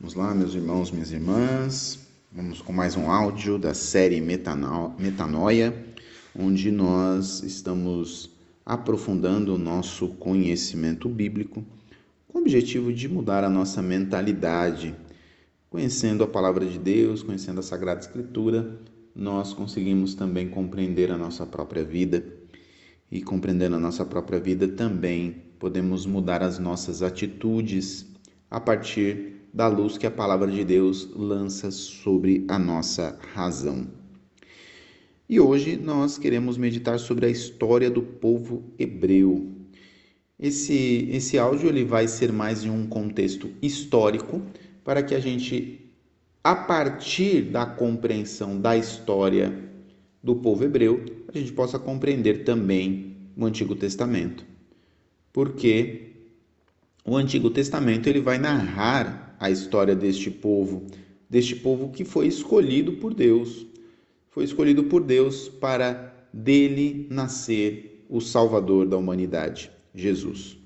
Vamos lá, meus irmãos, minhas irmãs. Vamos com mais um áudio da série Metanoia, onde nós estamos aprofundando o nosso conhecimento bíblico com o objetivo de mudar a nossa mentalidade. Conhecendo a palavra de Deus, conhecendo a Sagrada Escritura, nós conseguimos também compreender a nossa própria vida. E compreendendo a nossa própria vida também podemos mudar as nossas atitudes a partir da luz que a palavra de Deus lança sobre a nossa razão. E hoje nós queremos meditar sobre a história do povo hebreu. Esse, esse áudio ele vai ser mais em um contexto histórico, para que a gente, a partir da compreensão da história do povo hebreu, a gente possa compreender também o Antigo Testamento. Porque o Antigo Testamento ele vai narrar a história deste povo, deste povo que foi escolhido por Deus. Foi escolhido por Deus para dele nascer o Salvador da humanidade, Jesus.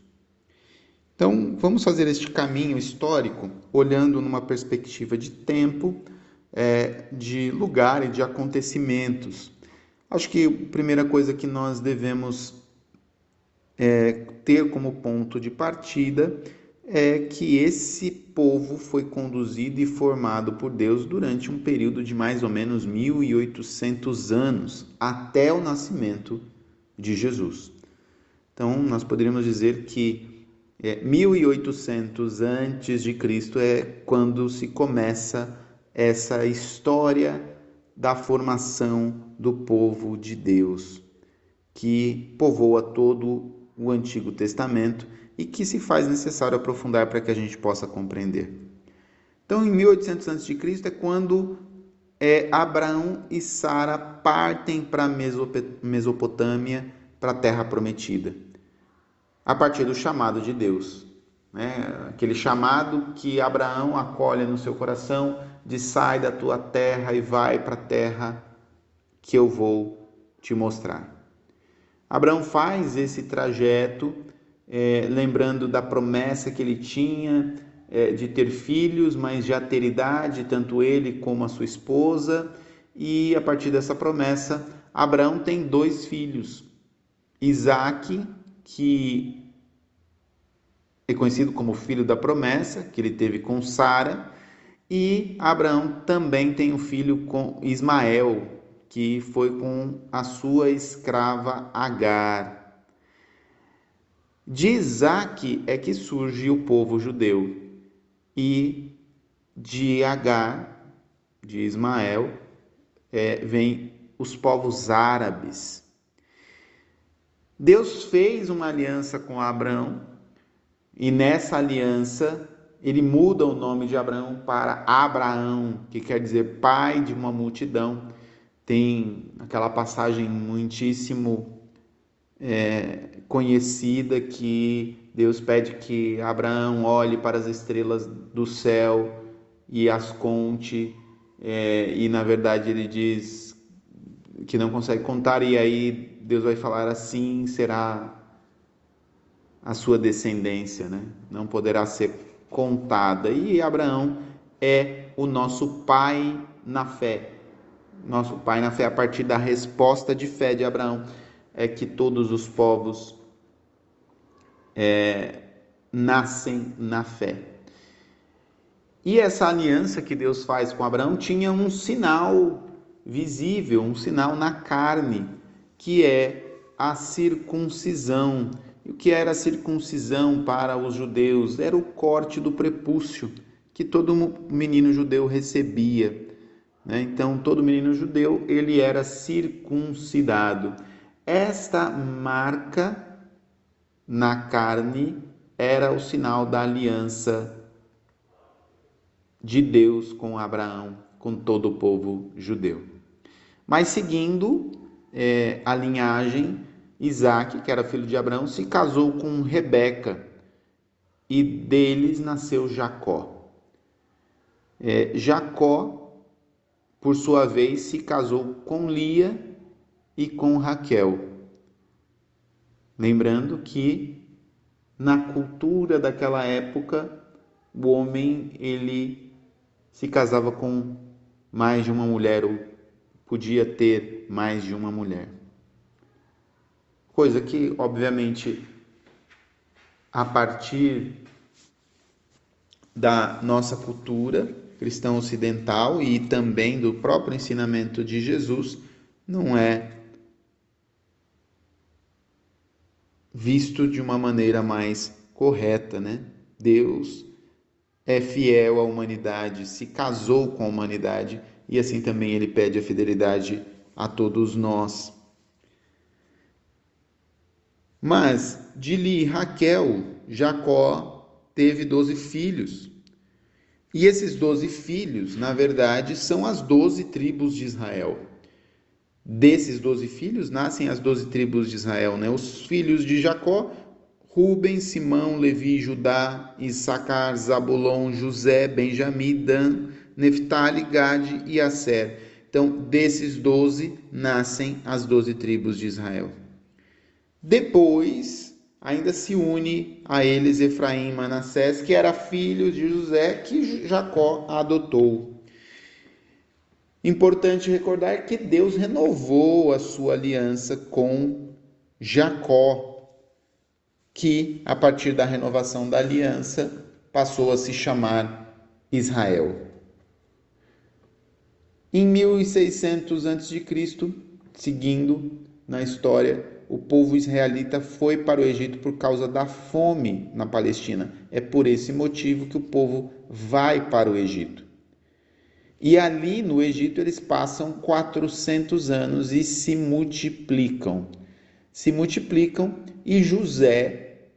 Então, vamos fazer este caminho histórico olhando numa perspectiva de tempo, é, de lugar e de acontecimentos. Acho que a primeira coisa que nós devemos é, ter como ponto de partida é que esse povo foi conduzido e formado por Deus durante um período de mais ou menos 1800 anos, até o nascimento de Jesus. Então, nós poderíamos dizer que é, 1800 antes de Cristo é quando se começa essa história da formação do povo de Deus, que povoa todo o Antigo Testamento e que se faz necessário aprofundar para que a gente possa compreender. Então, em 1800 a.C. é quando é, Abraão e Sara partem para a Mesopotâmia, para a Terra Prometida, a partir do chamado de Deus. Né? Aquele chamado que Abraão acolhe no seu coração de sai da tua terra e vai para a terra que eu vou te mostrar. Abraão faz esse trajeto é, lembrando da promessa que ele tinha é, de ter filhos, mas já ter idade, tanto ele como a sua esposa. E a partir dessa promessa, Abraão tem dois filhos: Isaac, que é conhecido como filho da promessa, que ele teve com Sara, e Abraão também tem um filho com Ismael, que foi com a sua escrava Agar. De Isaac é que surge o povo judeu e de Agar, de Ismael, é, vem os povos árabes. Deus fez uma aliança com Abraão e nessa aliança ele muda o nome de Abraão para Abraão, que quer dizer pai de uma multidão. Tem aquela passagem muitíssimo é, conhecida que Deus pede que Abraão olhe para as estrelas do céu e as conte, é, e na verdade ele diz que não consegue contar, e aí Deus vai falar assim: será a sua descendência, né? não poderá ser contada. E Abraão é o nosso pai na fé. Nosso pai na fé, a partir da resposta de fé de Abraão é que todos os povos é, nascem na fé. E essa aliança que Deus faz com Abraão tinha um sinal visível, um sinal na carne, que é a circuncisão. E o que era a circuncisão para os judeus? Era o corte do prepúcio que todo menino judeu recebia. Né? Então, todo menino judeu ele era circuncidado. Esta marca na carne era o sinal da aliança de Deus com Abraão, com todo o povo judeu. Mas seguindo é, a linhagem, Isaac, que era filho de Abraão, se casou com Rebeca e deles nasceu Jacó. É, Jacó, por sua vez, se casou com Lia e com Raquel. Lembrando que na cultura daquela época o homem ele se casava com mais de uma mulher ou podia ter mais de uma mulher. Coisa que, obviamente, a partir da nossa cultura cristã ocidental e também do próprio ensinamento de Jesus, não é visto de uma maneira mais correta, né? Deus é fiel à humanidade, se casou com a humanidade e assim também ele pede a fidelidade a todos nós. Mas de Li Raquel, Jacó teve doze filhos. E esses doze filhos, na verdade, são as doze tribos de Israel. Desses doze filhos nascem as doze tribos de Israel, né? Os filhos de Jacó, Ruben, Simão, Levi, Judá, Issacar, Zabulon, José, Benjamim, Dan, Neftali, Gade e Aser. Então, desses doze nascem as doze tribos de Israel. Depois, ainda se une a eles Efraim e Manassés, que era filho de José, que Jacó adotou. Importante recordar que Deus renovou a sua aliança com Jacó, que a partir da renovação da aliança passou a se chamar Israel. Em 1600 a.C., seguindo na história, o povo israelita foi para o Egito por causa da fome na Palestina. É por esse motivo que o povo vai para o Egito. E ali no Egito eles passam 400 anos e se multiplicam. Se multiplicam e José,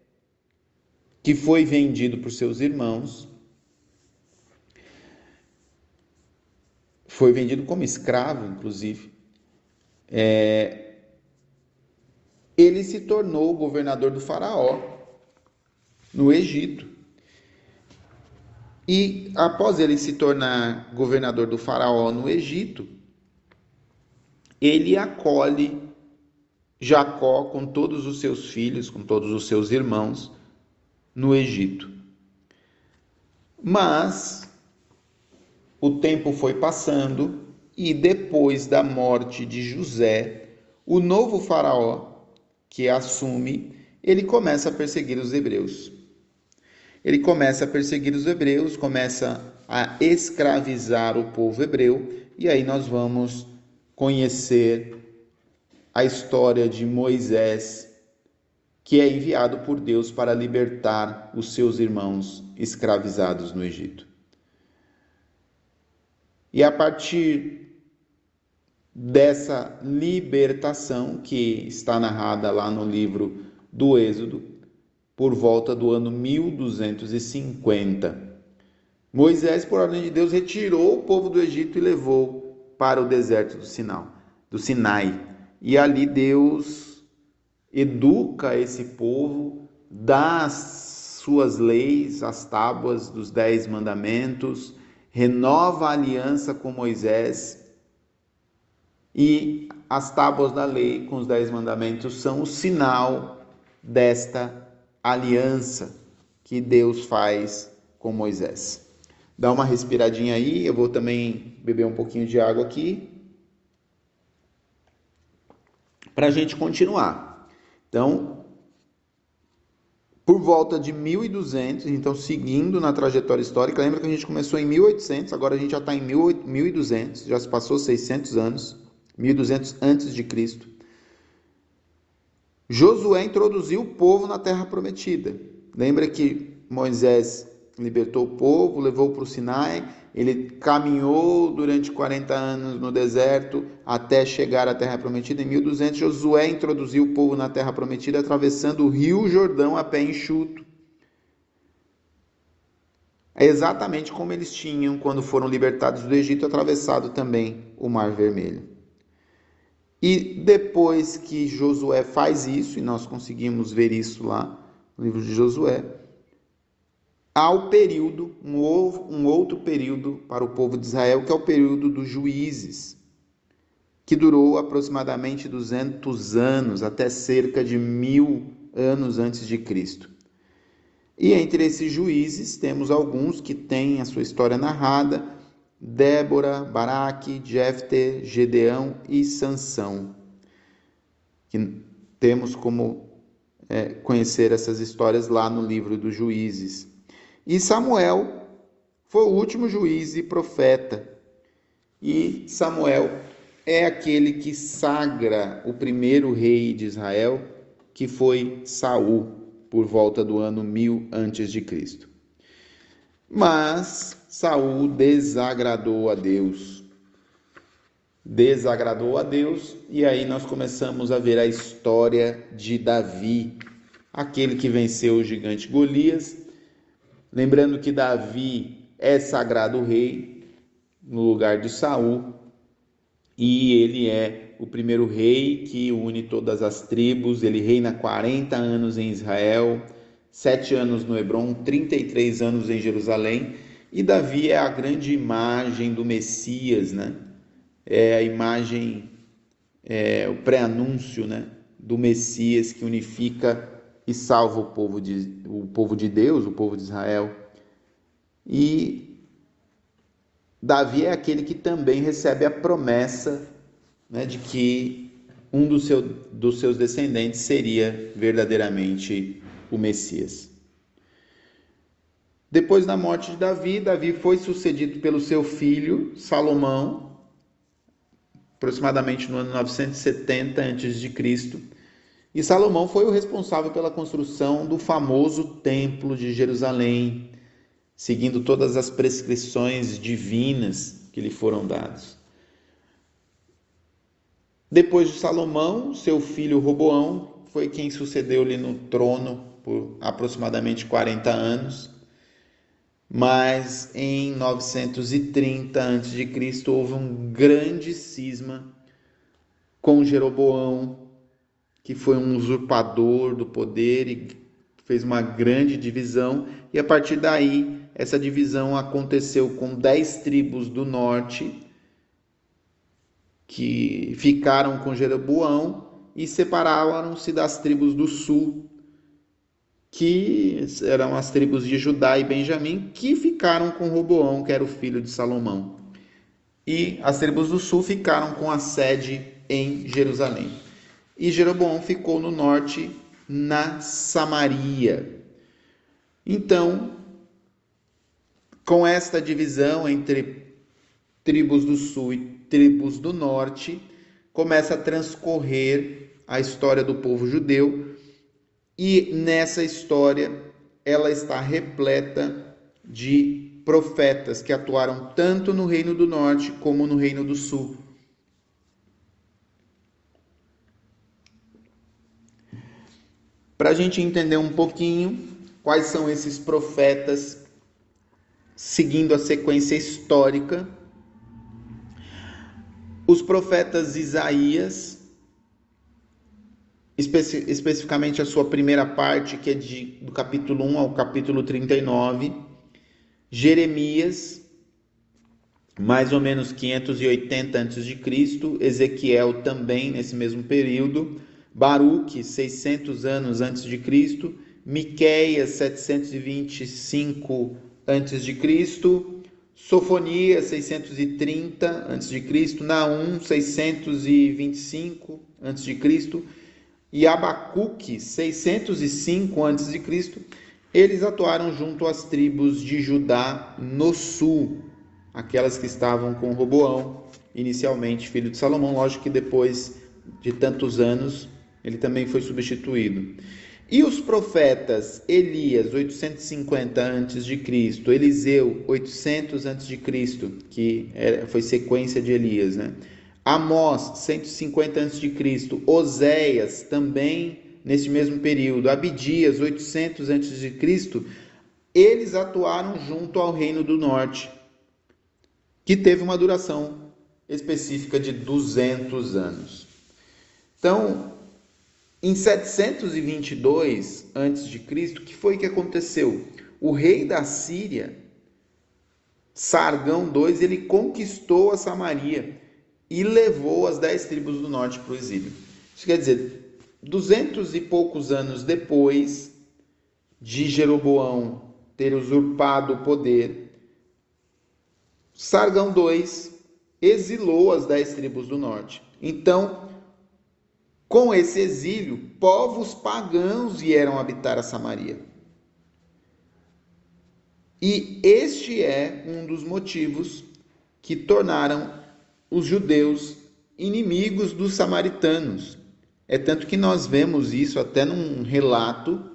que foi vendido por seus irmãos, foi vendido como escravo, inclusive, é, ele se tornou governador do Faraó no Egito. E após ele se tornar governador do Faraó no Egito, ele acolhe Jacó com todos os seus filhos, com todos os seus irmãos no Egito. Mas o tempo foi passando e depois da morte de José, o novo faraó que assume, ele começa a perseguir os hebreus ele começa a perseguir os hebreus, começa a escravizar o povo hebreu, e aí nós vamos conhecer a história de Moisés, que é enviado por Deus para libertar os seus irmãos escravizados no Egito. E a partir dessa libertação que está narrada lá no livro do Êxodo, por volta do ano 1250. Moisés, por ordem de Deus, retirou o povo do Egito e levou para o deserto do Sinal, do Sinai. E ali Deus educa esse povo, dá as suas leis, as tábuas dos dez mandamentos, renova a aliança com Moisés e as tábuas da lei com os dez mandamentos são o sinal desta aliança que Deus faz com Moisés. Dá uma respiradinha aí, eu vou também beber um pouquinho de água aqui. Para a gente continuar. Então, por volta de 1200, então seguindo na trajetória histórica, lembra que a gente começou em 1800, agora a gente já está em 1200, já se passou 600 anos, 1200 antes de Cristo. Josué introduziu o povo na terra prometida. Lembra que Moisés libertou o povo, levou para o Sinai, ele caminhou durante 40 anos no deserto até chegar à terra prometida. Em 1200, Josué introduziu o povo na terra prometida, atravessando o rio Jordão a pé enxuto. É exatamente como eles tinham quando foram libertados do Egito, atravessado também o Mar Vermelho. E depois que Josué faz isso, e nós conseguimos ver isso lá no livro de Josué, há o período, um, outro período para o povo de Israel, que é o período dos juízes, que durou aproximadamente 200 anos, até cerca de mil anos antes de Cristo. E entre esses juízes temos alguns que têm a sua história narrada: Débora, Baraque, Jefte, Gedeão e Sansão. Que temos como é, conhecer essas histórias lá no livro dos Juízes. E Samuel foi o último juiz e profeta. E Samuel é aquele que sagra o primeiro rei de Israel, que foi Saul, por volta do ano 1000 antes de Cristo. Mas Saul desagradou a Deus. Desagradou a Deus e aí nós começamos a ver a história de Davi, aquele que venceu o gigante Golias. Lembrando que Davi é sagrado rei no lugar de Saul e ele é o primeiro rei que une todas as tribos. Ele reina 40 anos em Israel, 7 anos no Hebron, 33 anos em Jerusalém. E Davi é a grande imagem do Messias, né? É a imagem, é, o pré-anúncio, né? Do Messias que unifica e salva o povo de, o povo de Deus, o povo de Israel. E Davi é aquele que também recebe a promessa né, de que um dos, seu, dos seus descendentes seria verdadeiramente o Messias. Depois da morte de Davi, Davi foi sucedido pelo seu filho Salomão, aproximadamente no ano 970 a.C. E Salomão foi o responsável pela construção do famoso Templo de Jerusalém, seguindo todas as prescrições divinas que lhe foram dadas. Depois de Salomão, seu filho Roboão foi quem sucedeu-lhe no trono por aproximadamente 40 anos. Mas em 930 a.C. houve um grande cisma com Jeroboão, que foi um usurpador do poder e fez uma grande divisão, e a partir daí essa divisão aconteceu com dez tribos do norte que ficaram com Jeroboão e separaram-se das tribos do sul, que eram as tribos de Judá e Benjamim, que ficaram com Roboão, que era o filho de Salomão. E as tribos do sul ficaram com a sede em Jerusalém. E Jeroboão ficou no norte, na Samaria. Então, com esta divisão entre tribos do sul e tribos do norte, começa a transcorrer a história do povo judeu, e nessa história ela está repleta de profetas que atuaram tanto no reino do norte como no reino do sul. Para a gente entender um pouquinho quais são esses profetas seguindo a sequência histórica, os profetas Isaías, especi especificamente a sua primeira parte, que é de, do capítulo 1 ao capítulo 39, Jeremias, mais ou menos 580 a.C., Ezequiel também nesse mesmo período, Baruque, 600 anos antes de Cristo, Miqueias, 725 antes de Cristo, Sofonias 630 antes de Cristo, Naum 625 antes de Cristo e Abacuque 605 antes de Cristo. Eles atuaram junto às tribos de Judá no sul, aquelas que estavam com Roboão, inicialmente filho de Salomão, lógico que depois de tantos anos ele também foi substituído. E os profetas Elias 850 a.C., Eliseu 800 a.C., que foi sequência de Elias, né? Amós 150 a.C., Oséias também nesse mesmo período, Abidias 800 a.C., eles atuaram junto ao reino do norte, que teve uma duração específica de 200 anos. Então, em 722 a.C., que foi que aconteceu? O rei da Síria, Sargão II, ele conquistou a Samaria e levou as dez tribos do norte para o exílio. Isso quer dizer, duzentos e poucos anos depois, de Jeroboão ter usurpado o poder, Sargão II exilou as dez tribos do norte. Então, com esse exílio, povos pagãos vieram habitar a Samaria. E este é um dos motivos que tornaram os judeus inimigos dos samaritanos. É tanto que nós vemos isso até num relato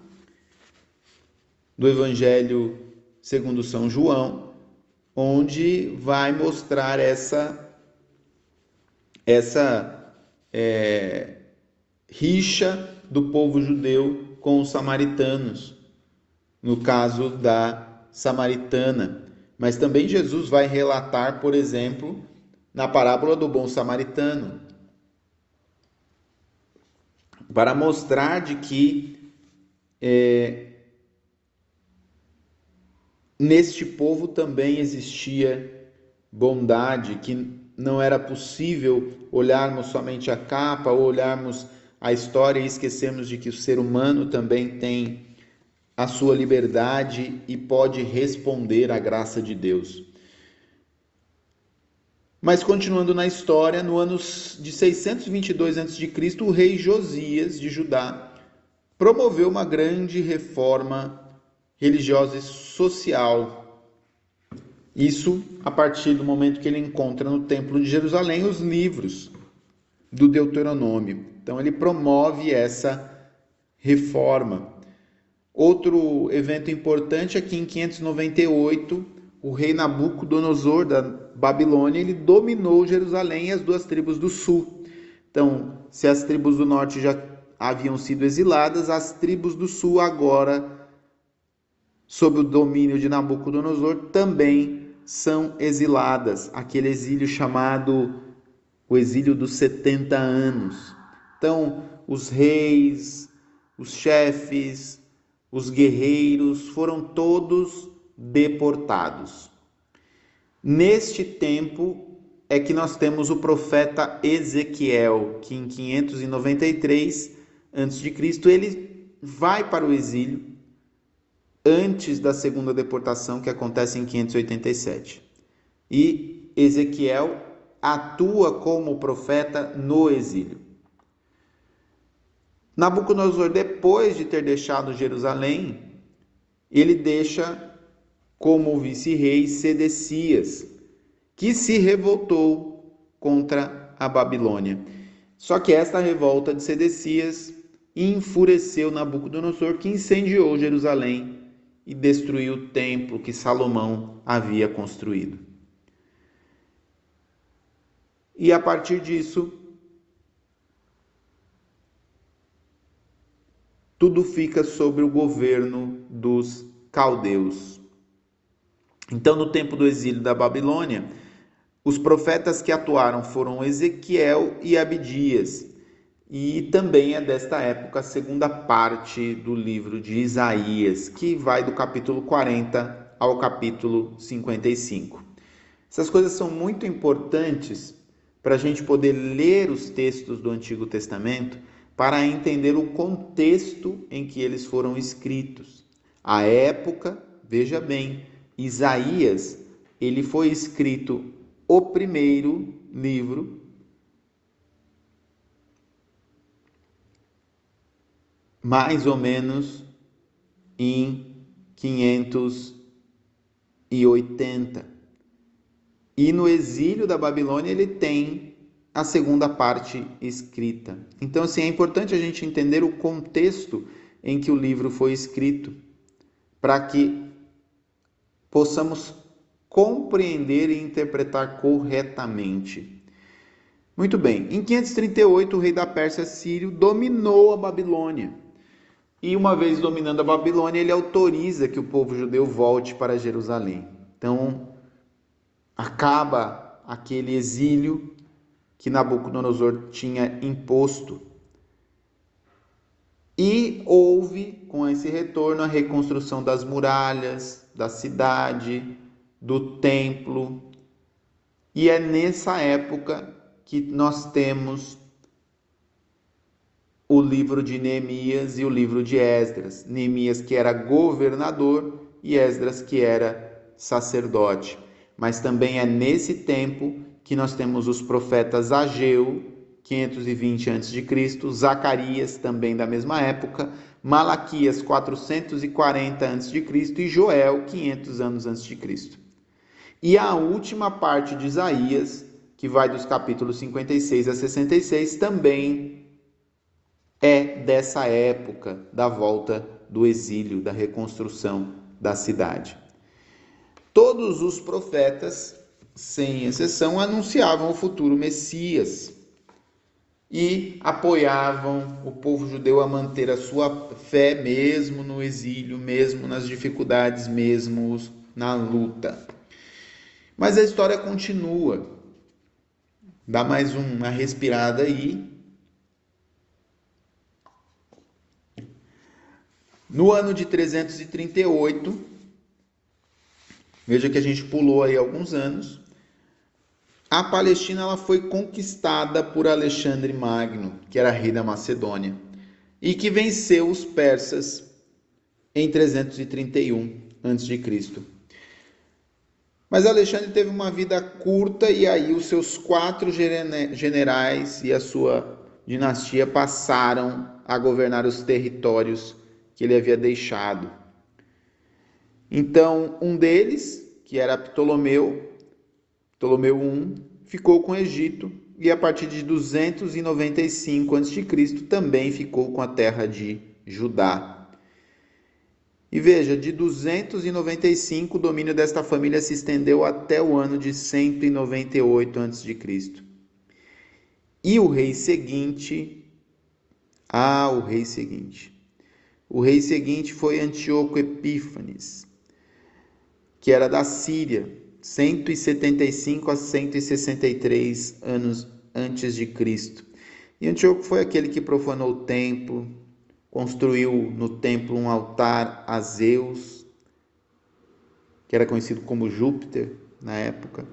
do Evangelho segundo São João, onde vai mostrar essa essa é, rixa do povo judeu com os samaritanos, no caso da samaritana. Mas também Jesus vai relatar, por exemplo, na parábola do bom samaritano, para mostrar de que é, neste povo também existia bondade, que não era possível olharmos somente a capa ou olharmos a história e esquecermos de que o ser humano também tem a sua liberdade e pode responder à graça de Deus. Mas continuando na história, no ano de 622 a.C., o rei Josias de Judá promoveu uma grande reforma religiosa e social isso a partir do momento que ele encontra no Templo de Jerusalém os livros do Deuteronômio. Então ele promove essa reforma. Outro evento importante é que em 598 o rei Nabucodonosor da Babilônia ele dominou Jerusalém e as duas tribos do sul. Então, se as tribos do norte já haviam sido exiladas, as tribos do sul agora sob o domínio de Nabucodonosor também são exiladas, aquele exílio chamado o exílio dos 70 anos. Então, os reis, os chefes, os guerreiros foram todos deportados. Neste tempo é que nós temos o profeta Ezequiel, que em 593 a.C. ele vai para o exílio antes da segunda deportação que acontece em 587. E Ezequiel atua como profeta no exílio. Nabucodonosor, depois de ter deixado Jerusalém, ele deixa como vice-rei Sedecias, que se revoltou contra a Babilônia. Só que esta revolta de Sedecias enfureceu Nabucodonosor, que incendiou Jerusalém e destruiu o templo que Salomão havia construído. E a partir disso, tudo fica sobre o governo dos caldeus. Então, no tempo do exílio da Babilônia, os profetas que atuaram foram Ezequiel e Abidias, e também é desta época a segunda parte do livro de Isaías, que vai do capítulo 40 ao capítulo 55. Essas coisas são muito importantes para a gente poder ler os textos do Antigo Testamento para entender o contexto em que eles foram escritos. A época, veja bem, Isaías, ele foi escrito o primeiro livro mais ou menos em 580. E no exílio da Babilônia ele tem a segunda parte escrita. Então, assim, é importante a gente entender o contexto em que o livro foi escrito, para que possamos compreender e interpretar corretamente. Muito bem, em 538 o rei da Pérsia Sírio dominou a Babilônia. E uma vez dominando a Babilônia, ele autoriza que o povo judeu volte para Jerusalém. Então, acaba aquele exílio que Nabucodonosor tinha imposto. E houve, com esse retorno, a reconstrução das muralhas, da cidade, do templo. E é nessa época que nós temos o livro de Neemias e o livro de Esdras. Neemias que era governador e Esdras que era sacerdote. Mas também é nesse tempo que nós temos os profetas Ageu, 520 a.C., Zacarias, também da mesma época, Malaquias, 440 a.C. e Joel, 500 anos antes de Cristo. E a última parte de Isaías, que vai dos capítulos 56 a 66, também é dessa época da volta do exílio, da reconstrução da cidade. Todos os profetas, sem exceção, anunciavam o futuro Messias e apoiavam o povo judeu a manter a sua fé mesmo no exílio, mesmo nas dificuldades, mesmo na luta. Mas a história continua. Dá mais uma respirada aí. No ano de 338, veja que a gente pulou aí alguns anos, a Palestina ela foi conquistada por Alexandre Magno, que era rei da Macedônia, e que venceu os persas em 331 a.C. Mas Alexandre teve uma vida curta e aí os seus quatro generais e a sua dinastia passaram a governar os territórios que ele havia deixado. Então, um deles, que era Ptolomeu, Ptolomeu I, ficou com o Egito e a partir de 295 a.C. também ficou com a terra de Judá. E veja, de 295 o domínio desta família se estendeu até o ano de 198 a.C. E o rei seguinte, ah, o rei seguinte, o rei seguinte foi Antíoco Epífanes, que era da Síria, 175 a 163 anos antes de Cristo. E Antíoco foi aquele que profanou o templo, construiu no templo um altar a Zeus, que era conhecido como Júpiter na época,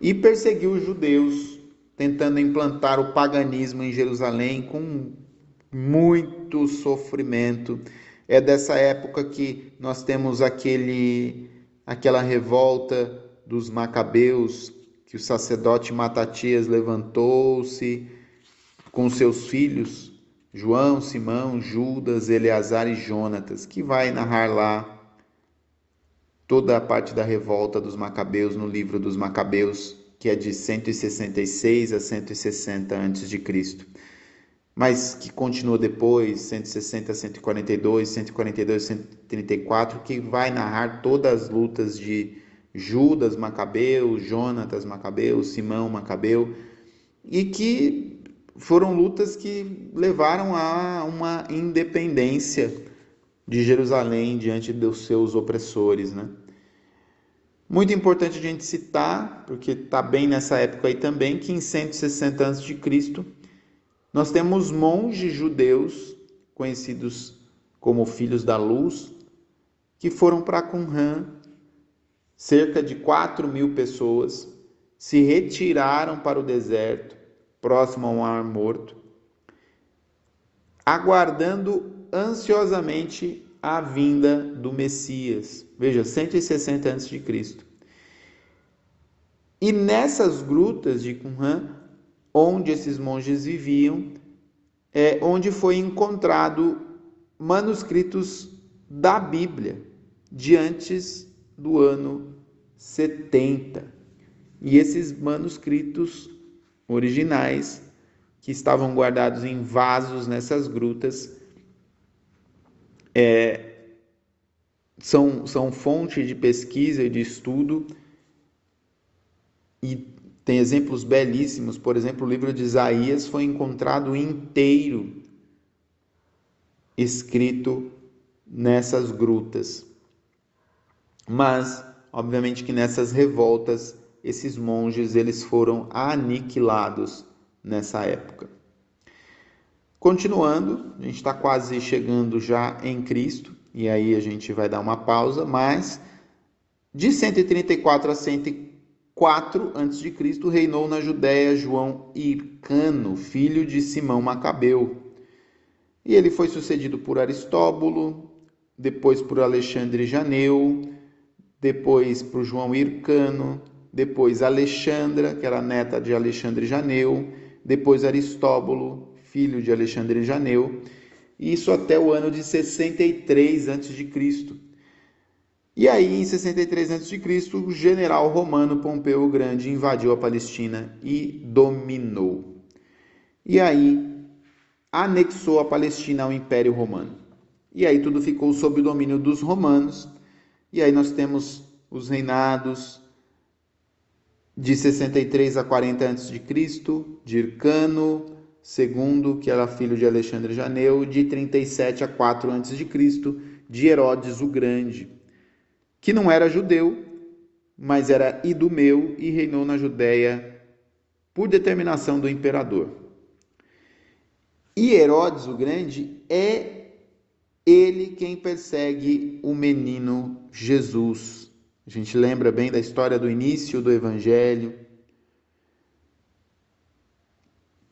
e perseguiu os judeus, tentando implantar o paganismo em Jerusalém com muito sofrimento. É dessa época que nós temos aquele aquela revolta dos macabeus, que o sacerdote Matatias levantou-se com seus filhos, João, Simão, Judas, Eleazar e Jonatas, que vai narrar lá toda a parte da revolta dos macabeus no livro dos macabeus, que é de 166 a 160 a.C mas que continua depois, 160, 142, 142, 134, que vai narrar todas as lutas de Judas Macabeu, Jonatas Macabeu, Simão Macabeu, e que foram lutas que levaram a uma independência de Jerusalém diante dos seus opressores, né? Muito importante a gente citar, porque está bem nessa época aí também, que em 160 a.C., nós temos monges judeus, conhecidos como filhos da luz, que foram para Qumran, cerca de 4 mil pessoas, se retiraram para o deserto, próximo ao Mar Morto, aguardando ansiosamente a vinda do Messias. Veja, 160 a.C. E nessas grutas de Qumran onde esses monges viviam, é, onde foi encontrado manuscritos da Bíblia de antes do ano 70. E esses manuscritos originais, que estavam guardados em vasos nessas grutas, é, são, são fonte de pesquisa e de estudo e tem exemplos belíssimos, por exemplo, o livro de Isaías foi encontrado inteiro escrito nessas grutas. Mas, obviamente que nessas revoltas, esses monges eles foram aniquilados nessa época. Continuando, a gente está quase chegando já em Cristo, e aí a gente vai dar uma pausa, mas de 134 a 140 4 a.C., reinou na Judéia João Hircano, filho de Simão Macabeu. E ele foi sucedido por Aristóbulo, depois por Alexandre Janeu, depois por João Hircano, depois Alexandra, que era neta de Alexandre Janeu, depois Aristóbulo, filho de Alexandre Janeu, isso até o ano de 63 a.C. E aí, em 63 a.C., o general romano Pompeu o Grande invadiu a Palestina e dominou. E aí, anexou a Palestina ao Império Romano. E aí tudo ficou sob o domínio dos romanos. E aí nós temos os reinados de 63 a 40 a.C., de Hircano II, que era filho de Alexandre Janeu, de 37 a 4 a.C., de Herodes o Grande, que não era judeu, mas era idumeu e reinou na Judéia por determinação do imperador. E Herodes o Grande é ele quem persegue o menino Jesus. A gente lembra bem da história do início do Evangelho,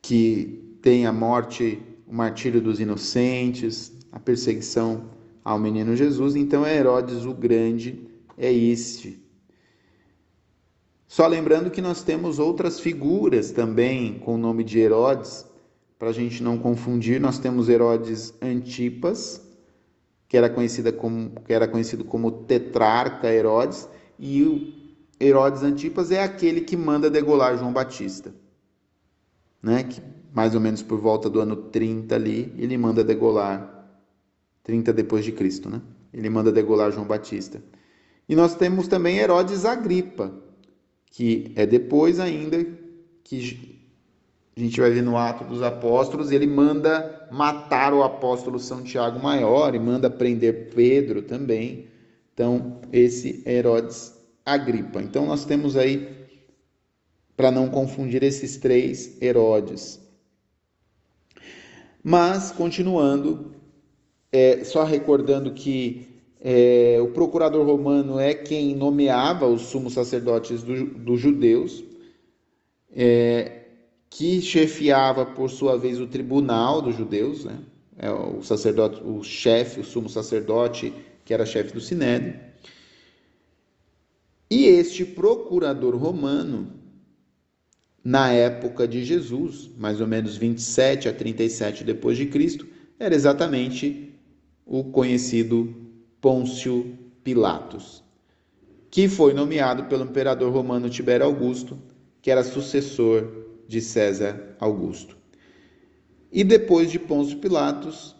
que tem a morte, o martírio dos inocentes, a perseguição ao menino Jesus. Então, Herodes o Grande é este. Só lembrando que nós temos outras figuras também com o nome de Herodes para a gente não confundir, nós temos Herodes Antipas, que era, conhecida como, que era conhecido como tetrarca Herodes, e o Herodes Antipas é aquele que manda degolar João Batista. Né? Que mais ou menos por volta do ano 30 ali, ele manda degolar 30 depois de Cristo, né? Ele manda degolar João Batista. E nós temos também Herodes Agripa, que é depois ainda que a gente vai ver no Ato dos Apóstolos, ele manda matar o apóstolo São Tiago Maior e manda prender Pedro também. Então, esse Herodes Agripa. Então, nós temos aí, para não confundir esses três Herodes. Mas, continuando, é, só recordando que é, o procurador romano é quem nomeava os sumos sacerdotes do, dos judeus. É, que chefiava, por sua vez, o tribunal dos judeus, né? É o sacerdote, o chefe, o sumo sacerdote, que era chefe do sinédrio. E este procurador romano, na época de Jesus, mais ou menos 27 a 37 depois de Cristo, era exatamente o conhecido Pôncio Pilatos, que foi nomeado pelo imperador romano Tibério Augusto, que era sucessor de César Augusto. E depois de Pôncio Pilatos,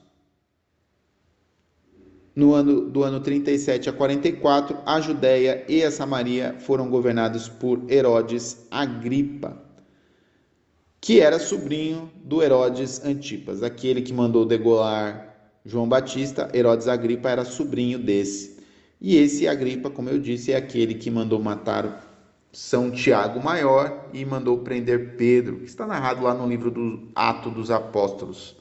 no ano do ano 37 a 44, a Judéia e a Samaria foram governados por Herodes Agripa, que era sobrinho do Herodes Antipas, aquele que mandou degolar João Batista. Herodes Agripa era sobrinho desse. E esse Agripa, como eu disse, é aquele que mandou matar são Tiago Maior e mandou prender Pedro, que está narrado lá no livro do Ato dos Apóstolos,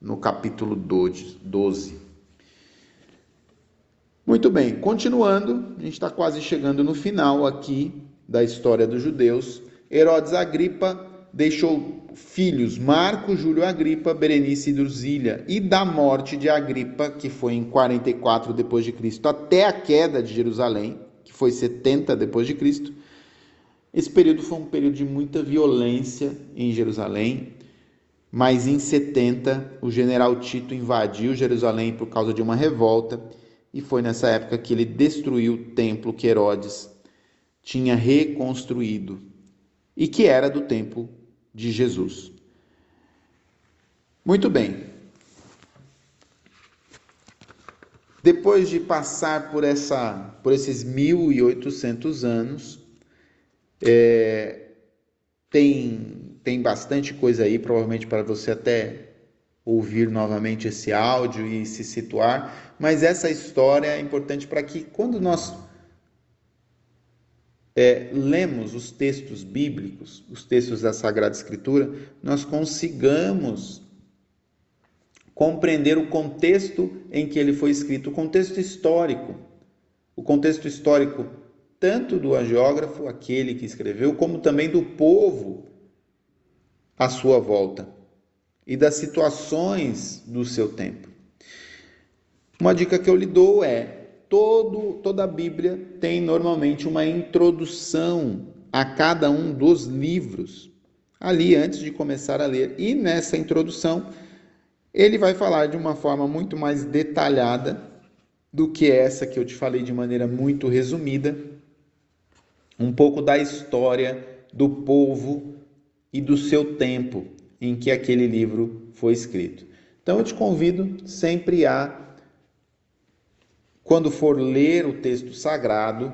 no capítulo 12. Muito bem, continuando, a gente está quase chegando no final aqui da história dos judeus. Herodes Agripa deixou filhos Marco, Júlio Agripa, Berenice e Drusília, e da morte de Agripa, que foi em 44 depois de Cristo, até a queda de Jerusalém, que foi 70 depois de Cristo, esse período foi um período de muita violência em Jerusalém, mas em 70 o general Tito invadiu Jerusalém por causa de uma revolta e foi nessa época que ele destruiu o templo que Herodes tinha reconstruído e que era do templo de Jesus. Muito bem. Depois de passar por essa por esses 1800 anos, é, tem, tem bastante coisa aí, provavelmente para você até ouvir novamente esse áudio e se situar, mas essa história é importante para que quando nós é, lemos os textos bíblicos, os textos da Sagrada Escritura, nós consigamos compreender o contexto em que ele foi escrito, o contexto histórico. O contexto histórico tanto do agiógrafo, aquele que escreveu, como também do povo à sua volta e das situações do seu tempo. Uma dica que eu lhe dou é: todo, toda a Bíblia tem normalmente uma introdução a cada um dos livros, ali antes de começar a ler. E nessa introdução, ele vai falar de uma forma muito mais detalhada do que essa que eu te falei de maneira muito resumida, um pouco da história do povo e do seu tempo em que aquele livro foi escrito. Então eu te convido sempre a, quando for ler o texto sagrado,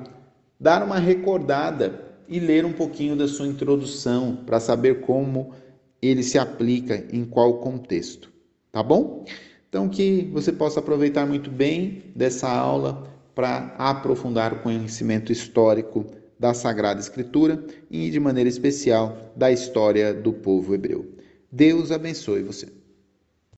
dar uma recordada e ler um pouquinho da sua introdução para saber como ele se aplica em qual contexto, tá bom? Então que você possa aproveitar muito bem dessa aula para aprofundar o conhecimento histórico da Sagrada Escritura e de maneira especial da história do povo hebreu. Deus abençoe você.